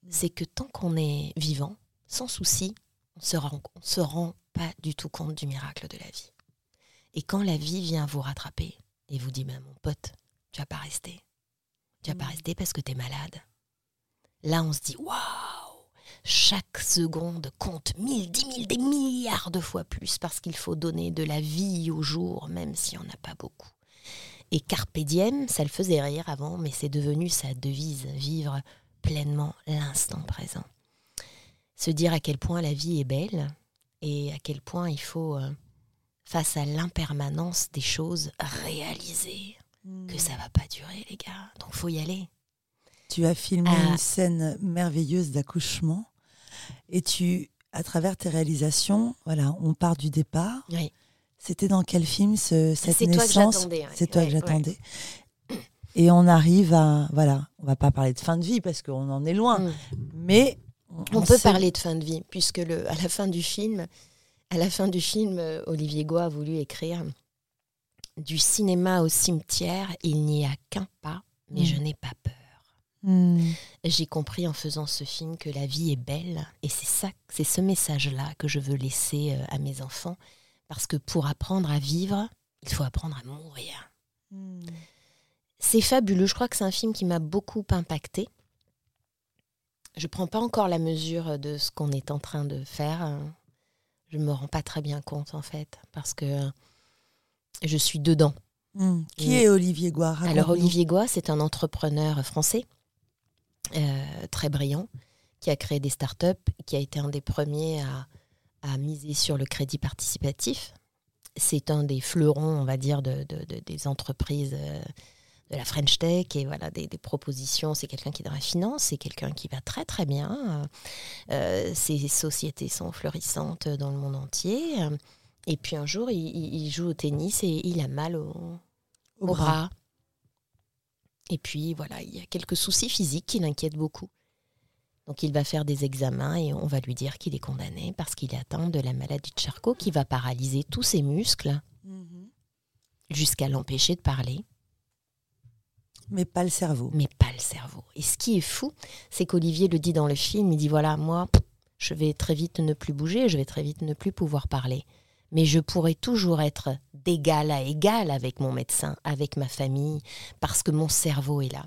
C'est que tant qu'on est vivant, sans souci, on ne se, rend, se rend pas du tout compte du miracle de la vie. Et quand la vie vient vous rattraper et vous dit, ben, mon pote, tu vas pas rester. Tu vas pas mmh. rester parce que tu es malade. Là, on se dit, waouh chaque seconde compte mille, dix mille, des milliards de fois plus parce qu'il faut donner de la vie au jour, même si on n'a pas beaucoup. Et Carpe diem, ça le faisait rire avant, mais c'est devenu sa devise, vivre pleinement l'instant présent. Se dire à quel point la vie est belle et à quel point il faut, euh, face à l'impermanence des choses, réaliser que hmm. ça va pas durer, les gars. Donc faut y aller. Tu as filmé ah. une scène merveilleuse d'accouchement et tu, à travers tes réalisations, voilà, on part du départ. Oui. C'était dans quel film ce, cette C'est toi que j'attendais. C'est toi que j'attendais. Et on arrive à, voilà, on va pas parler de fin de vie parce qu'on en est loin, mm. mais on, peut parler de fin de vie puisque le, à la fin du film, à la fin du film, euh, Olivier Goua a voulu écrire du cinéma au cimetière, il n'y a qu'un pas, mais mm. je n'ai pas peur. Hmm. J'ai compris en faisant ce film que la vie est belle et c'est ça, c'est ce message-là que je veux laisser euh, à mes enfants parce que pour apprendre à vivre, il faut apprendre à mourir. Hmm. C'est fabuleux. Je crois que c'est un film qui m'a beaucoup impacté. Je ne prends pas encore la mesure de ce qu'on est en train de faire. Je ne me rends pas très bien compte en fait parce que je suis dedans. Hmm. Qui est Olivier Goire Alors Olivier Goire, c'est un entrepreneur français très brillant, qui a créé des startups, qui a été un des premiers à, miser sur le crédit participatif. C'est un des fleurons, on va dire, de, des entreprises euh, de la French Tech et voilà des, propositions. C'est quelqu'un qui est dans la finance, c'est quelqu'un qui va très très bien. Euh, ces sociétés sont florissantes dans le monde entier. Et puis un jour, il, joue au tennis et il a mal au, bras. Et puis voilà, il y a quelques soucis physiques qui l'inquiètent beaucoup. Donc il va faire des examens et on va lui dire qu'il est condamné parce qu'il est atteint de la maladie de Charcot qui va paralyser tous ses muscles mhm. jusqu'à l'empêcher de parler. Mais pas le cerveau. Mais pas le cerveau. Et ce qui est fou, c'est qu'Olivier le dit dans le film, il dit voilà, moi, je vais très vite ne plus bouger, je vais très vite ne plus pouvoir parler mais je pourrais toujours être d'égal à égal avec mon médecin, avec ma famille, parce que mon cerveau est là.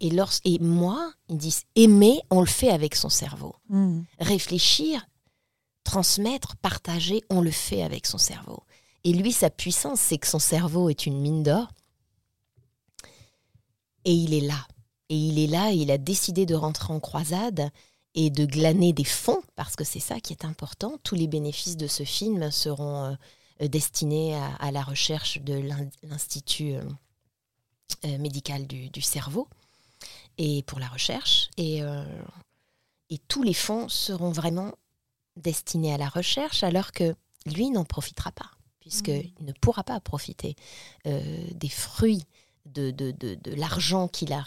Et, et moi, ils disent, aimer, on le fait avec son cerveau. Hmm. Réfléchir, transmettre, partager, on le fait avec son cerveau. Et lui, sa puissance, c'est que son cerveau est une mine d'or. Et il est là. Et il est là, et il a décidé de rentrer en croisade et de glaner des fonds, parce que c'est ça qui est important. Tous les bénéfices de ce film seront euh, destinés à, la recherche de l'Institut euh, euh, médical du, cerveau et pour la recherche. Et, et tous les fonds seront vraiment destinés à la recherche, alors que lui n'en profitera pas puisqu'il ne pourra pas profiter des fruits de, de, de, de l'argent qu'il a,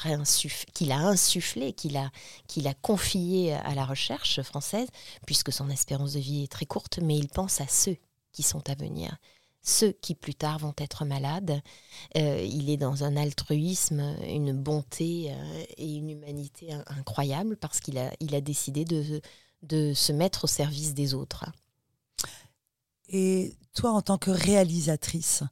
qu'il a insufflé, qu'il a, qu'il a confié à la recherche française, puisque son espérance de vie est très courte, mais il pense à ceux qui sont à venir, ceux qui plus tard vont être malades. Euh, il est dans un altruisme, une bonté euh, et une humanité incroyable parce qu'il a, il a décidé de, de se mettre au service des autres. Et toi, en tant que réalisatrice,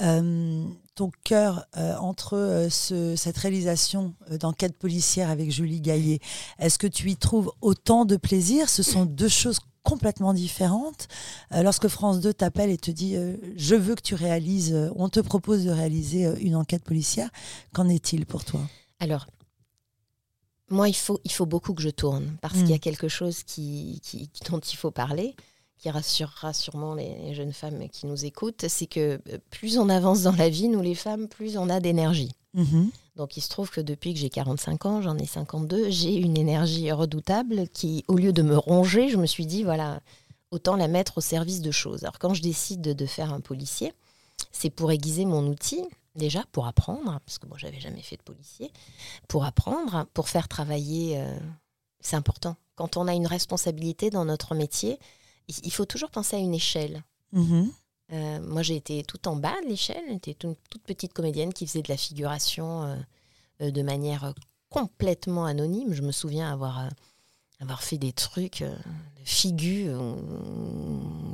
euh, ton cœur entre euh, cette réalisation d'enquête policière avec Julie Gaillet, est-ce que tu y trouves autant de plaisir? Ce sont deux choses complètement différentes. lorsque France 2 t'appelle et te dit je veux que tu réalises, on te propose de réaliser une enquête policière, qu'en est-il pour toi? Alors, moi, il faut, il faut beaucoup que je tourne parce qu'il y a hmm. quelque chose qui, dont il faut parler qui rassurera sûrement les jeunes femmes qui nous écoutent, c'est que euh, plus on avance dans la vie, nous les femmes, plus on a d'énergie. Mhm. Donc il se trouve que depuis que j'ai 45 ans, j'en ai 52, j'ai une énergie redoutable qui, au lieu de me ronger, je me suis dit, voilà, autant la mettre au service de choses. Alors quand je décide de, faire un policier, c'est pour aiguiser mon outil, déjà pour apprendre, parce que moi j'avais jamais fait de policier, pour apprendre, pour faire travailler, euh, c'est important. Quand on a une responsabilité dans notre métier, il faut toujours penser à une échelle. Mhm. Euh, moi, j'ai été tout en bas de l'échelle. J'étais une toute petite comédienne qui faisait de la figuration euh, euh, de manière complètement anonyme. Je me souviens avoir, avoir fait des trucs de figure.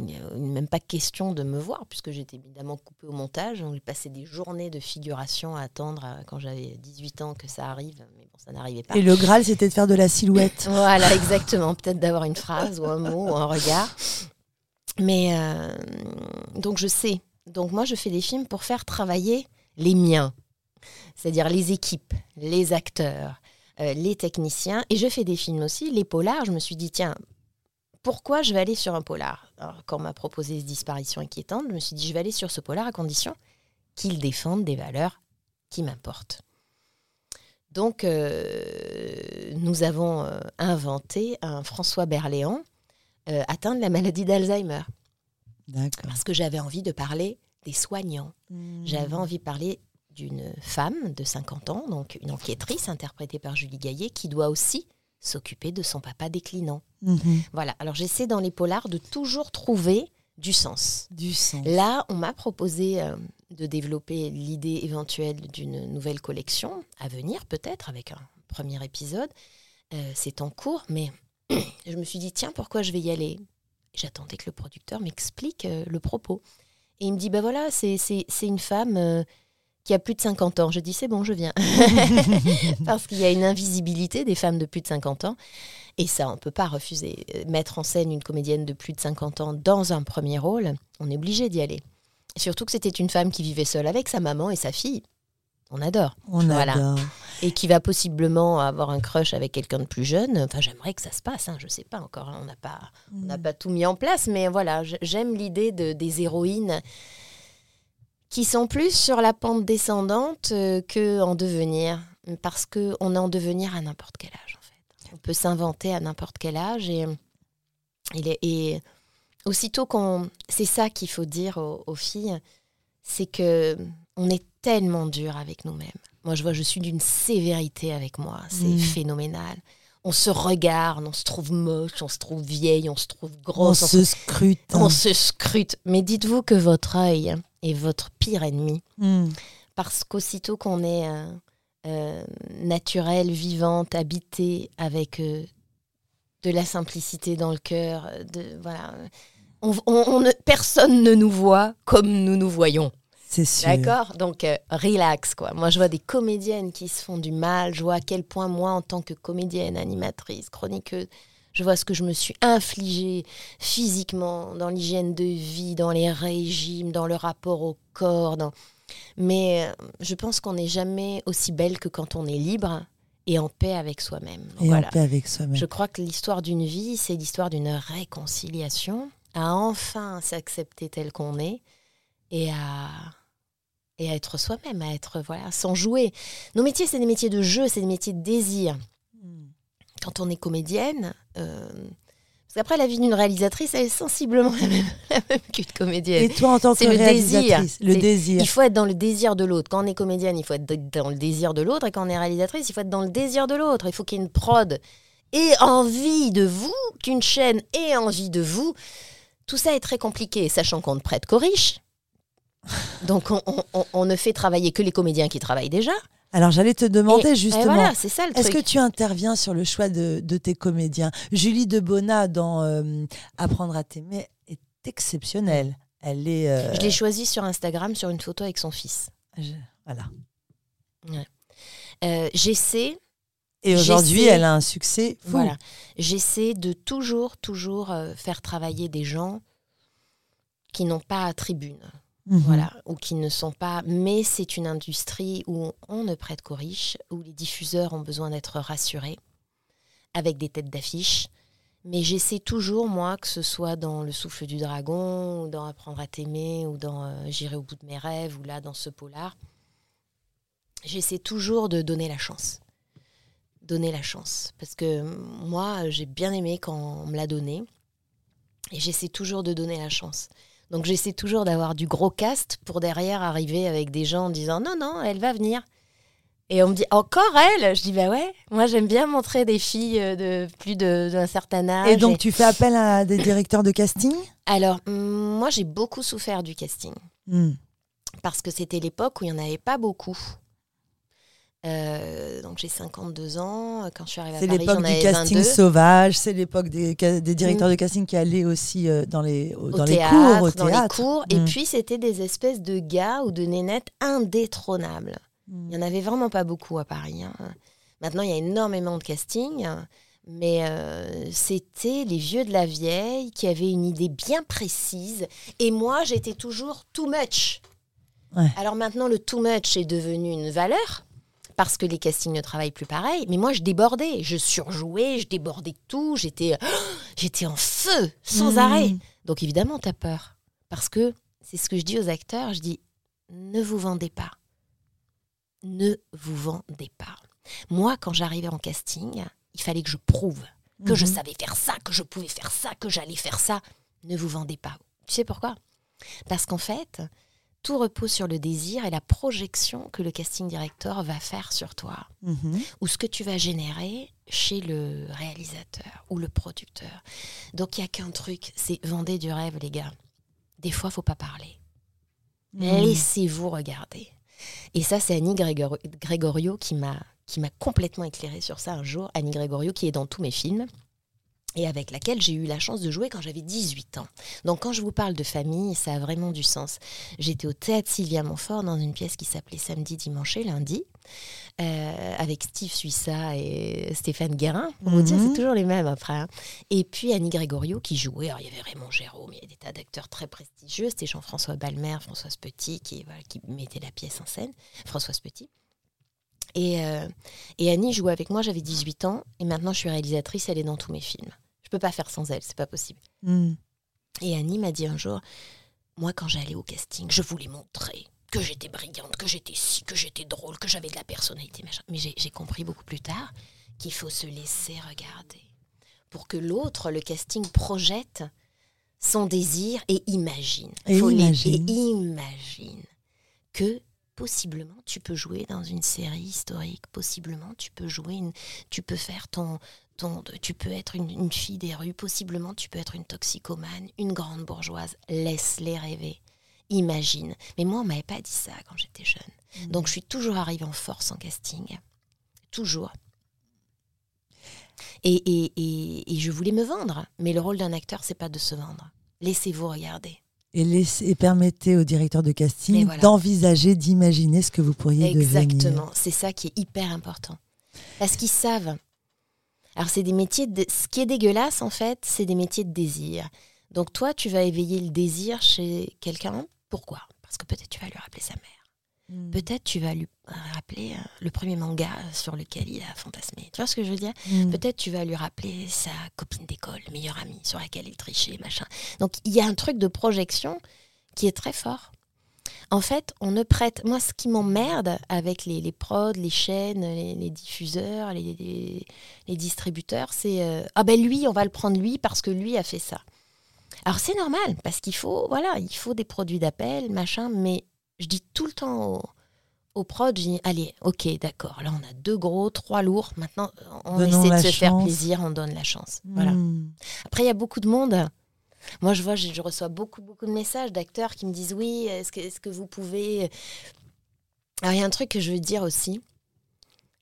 Il n'y a même pas question de me voir, puisque j'étais évidemment coupée au montage. On passé des journées de figuration à attendre quand j'avais 18 ans que ça arrive, mais bon, ça n'arrivait pas. Et le Graal, c'était de faire de la silhouette. voilà, exactement. Peut-être d'avoir une phrase ou un mot ou un regard. Mais euh, donc je sais. Donc moi, je fais des films pour faire travailler les miens, c'est-à-dire les équipes, les acteurs, euh, les techniciens. Et je fais des films aussi, les polars. Je me suis dit, tiens, pourquoi je vais aller sur un polar? Quand on m'a proposé cette disparition inquiétante, je me suis dit, je vais aller sur ce polar à condition qu'il défende des valeurs qui m'importent. Donc, euh, nous avons inventé un François Berléand euh, atteint de la maladie d'Alzheimer. Parce que j'avais envie de parler des soignants. Hmm. J'avais envie de parler d'une femme de 50 ans, donc une enquêtrice interprétée par Julie Gaillet, qui doit aussi s'occuper de son papa déclinant. Mhm. Voilà, alors j'essaie dans les polars de toujours trouver du sens. Du sens. Là, on m'a proposé euh, de développer l'idée éventuelle d'une nouvelle collection, à venir peut-être, avec un premier épisode. Euh, c'est en cours, mais je me suis dit, tiens, pourquoi je vais y aller? J'attendais que le producteur m'explique euh, le propos. Et il me dit, ben voilà, c'est une femme euh, qui a plus de 50 ans. Je dis, c'est bon, je viens. Parce qu'il y a une invisibilité des femmes de plus de 50 ans. Et ça, on ne peut pas refuser. Mettre en scène une comédienne de plus de 50 ans dans un premier rôle, on est obligé d'y aller. Surtout que c'était une femme qui vivait seule avec sa maman et sa fille on adore. On adore. Et qui va possiblement avoir un crush avec quelqu'un de plus jeune. Enfin, j'aimerais que ça se passe. Hein, je sais pas encore. Hein, on n'a pas, on mm. pas tout mis en place, mais voilà, j'aime l'idée de, des héroïnes qui sont plus sur la pente descendante euh, que en devenir, parce que on est en devenir à n'importe quel âge. En fait, on peut s'inventer à n'importe quel âge et, est et aussitôt qu'on, c'est ça qu'il faut dire aux, aux filles, c'est que on est tellement dur avec nous-mêmes. Moi, je vois, je suis d'une sévérité avec moi. C'est mm. phénoménal. On se regarde, on se trouve moche, on se trouve vieille, on se trouve grosse. On, se scrute. On se scrute. Mais dites-vous que votre œil est votre pire ennemi. Mm. Parce qu'aussitôt qu'on est euh, euh, naturel, vivante, habité avec euh, de la simplicité dans le cœur, de, voilà, personne ne nous voit comme nous nous voyons. C'est sûr. D'accord Donc, euh, relax, quoi. Moi, je vois des comédiennes qui se font du mal. Je vois à quel point, moi, en tant que comédienne, animatrice, chroniqueuse, je vois ce que je me suis infligé physiquement dans l'hygiène de vie, dans les régimes, dans le rapport au corps. Mais euh, je pense qu'on n'est jamais aussi belle que quand on est libre et en paix avec soi-même. Et en paix avec soi-même. Je crois que l'histoire d'une vie, c'est l'histoire d'une réconciliation, à enfin s'accepter tel qu'on est et à et à être soi-même, à être voilà, sans jouer. Nos métiers, c'est des métiers de jeu, c'est des métiers de désir. Hmm. Quand on est comédienne, euh, Parce qu'après, la vie d'une réalisatrice, elle est sensiblement la même, la même qu'une comédienne. Et toi, en tant que le réalisatrice, désir. le désir. Il faut être dans le désir de l'autre. Quand on est comédienne, il faut être dans le désir de l'autre. Et quand on est réalisatrice, il faut être dans le désir de l'autre. Il faut qu'il y ait une prod et envie de vous, qu'une chaîne ait envie de vous. Tout ça est très compliqué, sachant qu'on ne prête qu'aux riches. Donc on, on- on- on ne fait travailler que les comédiens qui travaillent déjà. Alors, j'allais te demander Et- et justement. voilà, c'est ça le Est-ce truc. que tu interviens sur le choix de, de tes comédiens? Julie de Bona dans euh, Apprendre à t'aimer est exceptionnelle. Elle est. euh, Je l'ai choisi sur Instagram sur une photo avec son fils. je- Voilà. Euh, J'essaie Et aujourd'hui, J'essaie- elle a un succès fou. Voilà. J'essaie de toujours, toujours faire travailler des gens qui n'ont pas à tribune, Mhm. voilà, ou qui ne sont pas. Mais c'est une industrie où on ne prête qu'aux riches, où les diffuseurs ont besoin d'être rassurés, avec des têtes d'affiche. Mais j'essaie toujours, moi, que ce soit dans Le souffle du dragon, ou dans Apprendre à t'aimer, ou dans euh, J'irai au bout de mes rêves, ou là, dans ce polar, j'essaie toujours de donner la chance donner la chance. Parce que moi, j'ai bien aimé quand on me l'a donné. Et j'essaie toujours de donner la chance. Donc j'essaie toujours d'avoir du gros cast pour derrière arriver avec des gens en disant non, non, elle va venir. Et on me dit encore elle? Je dis bah ouais, moi j'aime bien montrer des filles euh, de plus de- d'un certain âge. Et donc, tu fais appel à des directeurs de casting? Alors, hum, moi j'ai beaucoup souffert du casting. Hmm. parce que c'était l'époque où il n'y en avait pas beaucoup. Euh, donc j'ai 52 ans. Quand je suis arrivée à C'est Paris, l'époque j'en du casting 22. sauvage, c'est l'époque des, directeurs de casting qui allaient aussi euh, dans les, au- au dans les théâtre, cours, au dans les cours. Et Mm. puis c'était des espèces de gars ou de nénettes indétrônables. Il n'y en avait vraiment pas beaucoup à Paris. hein. Maintenant, il y a énormément de casting. Mais euh, c'était les vieux de la vieille qui avaient une idée bien précise. Et moi, j'étais toujours too much. Ouais. Alors maintenant, le too much est devenu une valeur parce que les castings ne travaillent plus pareil. Mais moi, je débordais. Je surjouais, je débordais de tout. J'étais, j'étais en feu, sans Mm. arrêt. Donc évidemment, tu as peur. Parce que c'est ce que je dis aux acteurs. Je dis, ne vous vendez pas. Ne vous vendez pas. Moi, quand j'arrivais en casting, il fallait que je prouve que je Mhm. savais faire ça, que je pouvais faire ça, que j'allais faire ça. Ne vous vendez pas. Tu sais pourquoi? Parce qu'en fait, tout repose sur le désir et la projection que le casting director va faire sur toi Mhm. ou ce que tu vas générer chez le réalisateur ou le producteur. Donc il n'y a qu'un truc, c'est vendez du rêve, les gars. Des fois, faut pas parler. Mhm. Laissez-vous regarder. Et ça, c'est Annie Grégor- Grégorio qui m'a qui m'a complètement éclairé sur ça un jour. Annie Grégorio qui est dans tous mes films et avec laquelle j'ai eu la chance de jouer quand j'avais 18 ans. Donc quand je vous parle de famille, ça a vraiment du sens. J'étais au théâtre Sylvia Montfort dans une pièce qui s'appelait Samedi, dimanche et lundi, euh, avec Steve Suissa et Stéphane Guérin. Pour vous dire, Mhm. c'est toujours les mêmes après. hein. Et puis Annie Grégorio qui jouait. Alors, il y avait Raymond Jérôme, il y avait des tas d'acteurs très prestigieux. C'était Jean-François Balmer, Françoise Petit qui, voilà, qui mettait la pièce en scène. Françoise Petit. Et, euh, et Annie jouait avec moi, j'avais 18 ans, et maintenant je suis réalisatrice, elle est dans tous mes films. Je peux pas faire sans elle, c'est pas possible. Mhm. Et Annie m'a dit un jour, moi quand j'allais au casting, je voulais montrer que j'étais brillante, que j'étais si, que j'étais drôle, que j'avais de la personnalité, machin. Mais j'ai compris beaucoup plus tard qu'il faut se laisser regarder pour que l'autre, le casting, projette son désir et imagine. Et Faut les- imagine. et imagine que possiblement tu peux jouer dans une série historique, possiblement tu peux jouer, une, tu peux faire ton, ton, tu peux être une, une fille des rues, possiblement tu peux être une toxicomane, une grande bourgeoise. Laisse-les rêver. Imagine. Mais moi, on m'avait pas dit ça quand j'étais jeune. Donc, je suis toujours arrivée en force en casting. Toujours. Et, et, et, et je voulais me vendre. Mais le rôle d'un acteur, c'est pas de se vendre. Laissez-vous regarder. Et, laissez- et permettez au directeur de casting voilà. d'envisager, d'imaginer ce que vous pourriez devenir. Exactement. C'est ça qui est hyper important. Parce qu'ils savent. Alors, c'est des métiers. De... Ce qui est dégueulasse, en fait, c'est des métiers de désir. Donc, toi, tu vas éveiller le désir chez quelqu'un. Pourquoi? Parce que peut-être tu vas lui rappeler sa mère. Mhm. Peut-être tu vas lui rappeler euh, le premier manga sur lequel il a fantasmé. Tu vois ce que je veux dire? Mhm. Peut-être tu vas lui rappeler sa copine d'école, meilleure amie, sur laquelle il trichait, machin. Donc il y a un truc de projection qui est très fort. En fait, on ne prête. Moi, ce qui m'emmerde avec les, les prods, les chaînes, les, diffuseurs, les, les, distributeurs, c'est euh, ah ben lui, on va le prendre lui parce que lui a fait ça. Alors c'est normal parce qu'il faut voilà, il faut des produits d'appel, machin. Mais je dis tout le temps aux, aux prods, je dis allez, ok, d'accord. Là, on a deux gros, trois lourds. Maintenant, on essaie de se faire plaisir, on donne la chance. Voilà. Hmm. Après, il y a beaucoup de monde moi, je vois, je, reçois beaucoup, beaucoup de messages d'acteurs qui me disent oui, est-ce que, est que vous pouvez. Alors, il y a un truc que je veux dire aussi.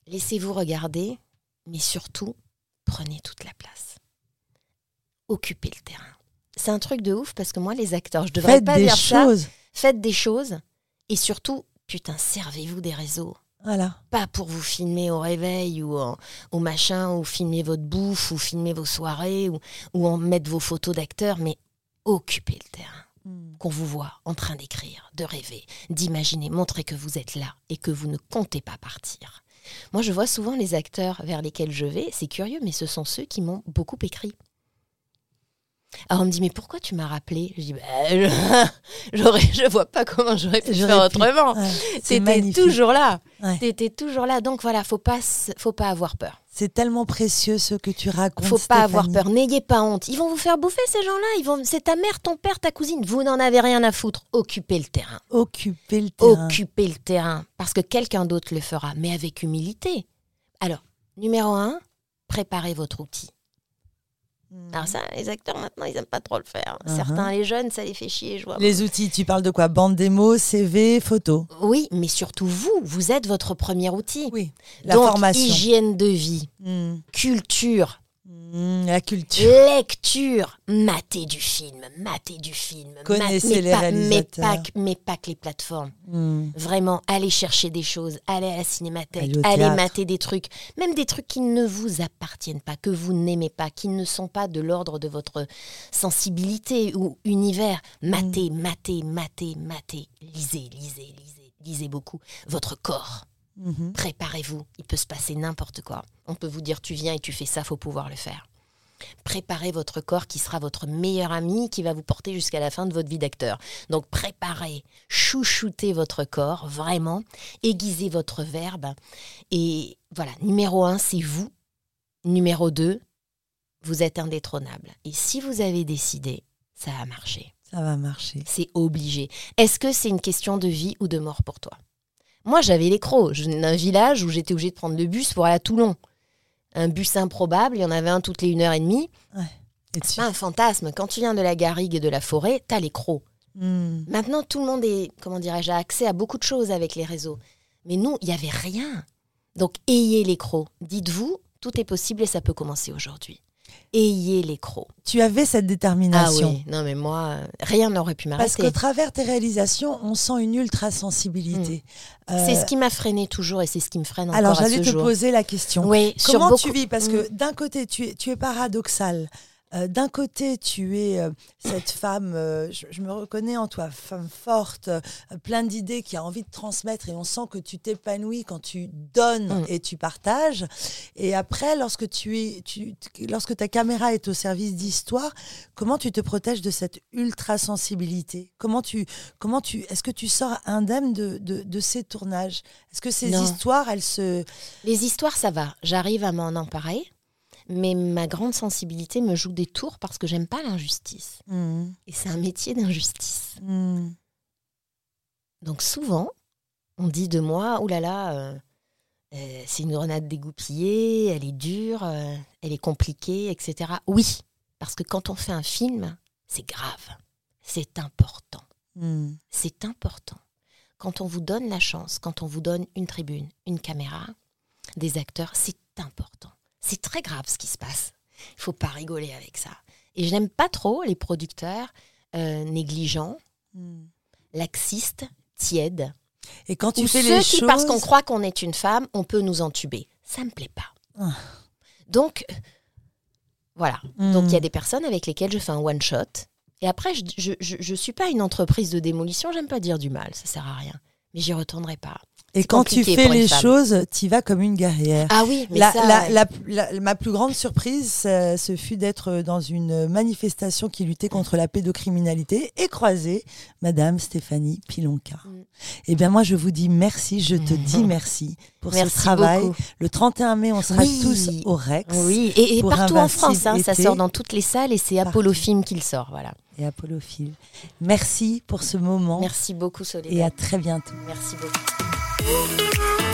Laissez-vous regarder, mais surtout, prenez toute la place. Occupez le terrain. C'est un truc de ouf parce que moi, les acteurs, je devrais pas dire choses. ça. Faites des choses et surtout, putain, servez-vous des réseaux. Voilà. Pas pour vous filmer au réveil ou au machin, ou filmer votre bouffe, ou filmer vos soirées, ou, ou en mettre vos photos d'acteurs, mais occupez le terrain. Hmm. Qu'on vous voit en train d'écrire, de rêver, d'imaginer, montrer que vous êtes là et que vous ne comptez pas partir. Moi, je vois souvent les acteurs vers lesquels je vais, c'est curieux, mais ce sont ceux qui m'ont beaucoup écrit. Alors on me dit mais pourquoi tu m'as rappelé? Je dis bah, je, ne vois pas comment j'aurais pu faire autrement. C'était toujours là. C'était toujours là. Donc voilà, faut pas faut pas avoir peur. C'est tellement précieux ce que tu racontes. Faut pas avoir peur. N'ayez pas honte. Ils vont vous faire bouffer ces gens-là. Ils vont. C'est ta mère, ton père, ta cousine. Vous n'en avez rien à foutre. Occupez le terrain. Occupez le terrain. Occupez le terrain parce que quelqu'un d'autre le fera, mais avec humilité. Alors numéro un, préparez votre outil. Hmm. Alors ça, les acteurs maintenant, ils n'aiment pas trop le faire. Uh-huh. Certains, les jeunes, ça les fait chier. Je vois. Les outils, tu parles de quoi? Bande démo, CV, photo? Oui, mais surtout vous, vous êtes votre premier outil. Oui, la Donc, formation. hygiène de vie, hmm. culture, la culture. Lecture. Mater du film. Mater du film. Connaissez les réalisateurs. Mais pas, que les plateformes. Mmh. Vraiment, allez chercher des choses. Allez à la cinémathèque. Allez, mater des trucs. Même des trucs qui ne vous appartiennent pas, que vous n'aimez pas, qui ne sont pas de l'ordre de votre sensibilité ou univers. Matez, mmh. matez, matez, matez. Lisez, lisez, lisez. Lisez beaucoup. Votre corps. Mhm. Préparez-vous, il peut se passer n'importe quoi. On peut vous dire tu viens et tu fais ça, faut pouvoir le faire. Préparez votre corps qui sera votre meilleur ami, qui va vous porter jusqu'à la fin de votre vie d'acteur. Donc préparez, chouchoutez votre corps, vraiment, aiguisez votre verbe. Et voilà, numéro un, c'est vous. Numéro deux, vous êtes indétrônable. Et si vous avez décidé, ça va marcher. Ça va marcher. C'est obligé. Est-ce que c'est une question de vie ou de mort pour toi? Moi, j'avais les crocs. Je venais d'un village où j'étais obligée de prendre le bus pour aller à Toulon. Un bus improbable, il y en avait un toutes les une heure et demie. C'est pas un fantasme. Quand tu viens de la garrigue et de la forêt, t'as les crocs. Hmm. Maintenant, tout le monde est, comment dirais-je, a accès à beaucoup de choses avec les réseaux. Mais nous, il n'y avait rien. Donc, ayez les crocs. Dites-vous, tout est possible et ça peut commencer aujourd'hui ayez les crocs. Tu avais cette détermination. Ah oui, non mais moi, rien n'aurait pu m'arrêter. Parce qu'au travers tes réalisations, on sent une ultra sensibilité. Hmm. C'est ce qui m'a freiné toujours et c'est ce qui me freine encore Alors j'allais te poser la question. Oui, Comment tu vis? Parce que hmm. d'un côté, tu es, tu es paradoxal. Euh, d'un côté, tu es euh, cette femme, euh, je, me reconnais en toi, femme forte, plein d'idées, qui a envie de transmettre, et on sent que tu t'épanouis quand tu donnes mm. et tu partages. Et après, lorsque tu es, tu, lorsque ta caméra est au service d'histoire, comment tu te protèges de cette ultra sensibilité Comment tu, comment tu, est-ce que tu sors indemne de, de, ces tournages? Est-ce que ces histoires, elles se, les histoires, ça va. J'arrive à m'en emparer mais ma grande sensibilité me joue des tours parce que j'aime pas l'injustice. Mmh. Et c'est un métier d'injustice. Mmh. Donc souvent, on dit de moi, oh là là, euh, euh, c'est une grenade dégoupillée, elle est dure, euh, elle est compliquée, etc. Oui, parce que quand on fait un film, c'est grave, c'est important. Mmh. C'est important. Quand on vous donne la chance, quand on vous donne une tribune, une caméra, des acteurs, c'est important. C'est très grave ce qui se passe. Il faut pas rigoler avec ça. Et je n'aime pas trop les producteurs euh, négligents, hmm. laxistes, tièdes. Et quand tu fais les qui, parce qu'on croit qu'on est une femme, on peut nous entuber. Ça me plaît pas. Ah. Donc, voilà. Hmm. Donc, il y a des personnes avec lesquelles je fais un one-shot. Et après, je ne suis pas une entreprise de démolition. J'aime pas dire du mal. Ça sert à rien. Mais j'y retournerai pas. Et quand tu fais les femme. choses, tu vas comme une guerrière. Ah oui, mais La- ça, la- ouais. la- la- ma plus grande surprise, ça- ce fut d'être dans une manifestation qui luttait contre la pédocriminalité et croiser Madame Stéphanie Pilonka. Mm. Eh bien, moi, je vous dis merci, je te dis merci pour Merci ce travail. beaucoup. Le 31 mai, on sera Oui. tous au Rex Oui, et, partout en France, hein, ça sort dans toutes les salles et c'est Apollo Film qui le sort. Voilà. et Apollophile. Merci pour ce moment Merci beaucoup, Soledad. et à très bientôt. Merci beaucoup. Thank you.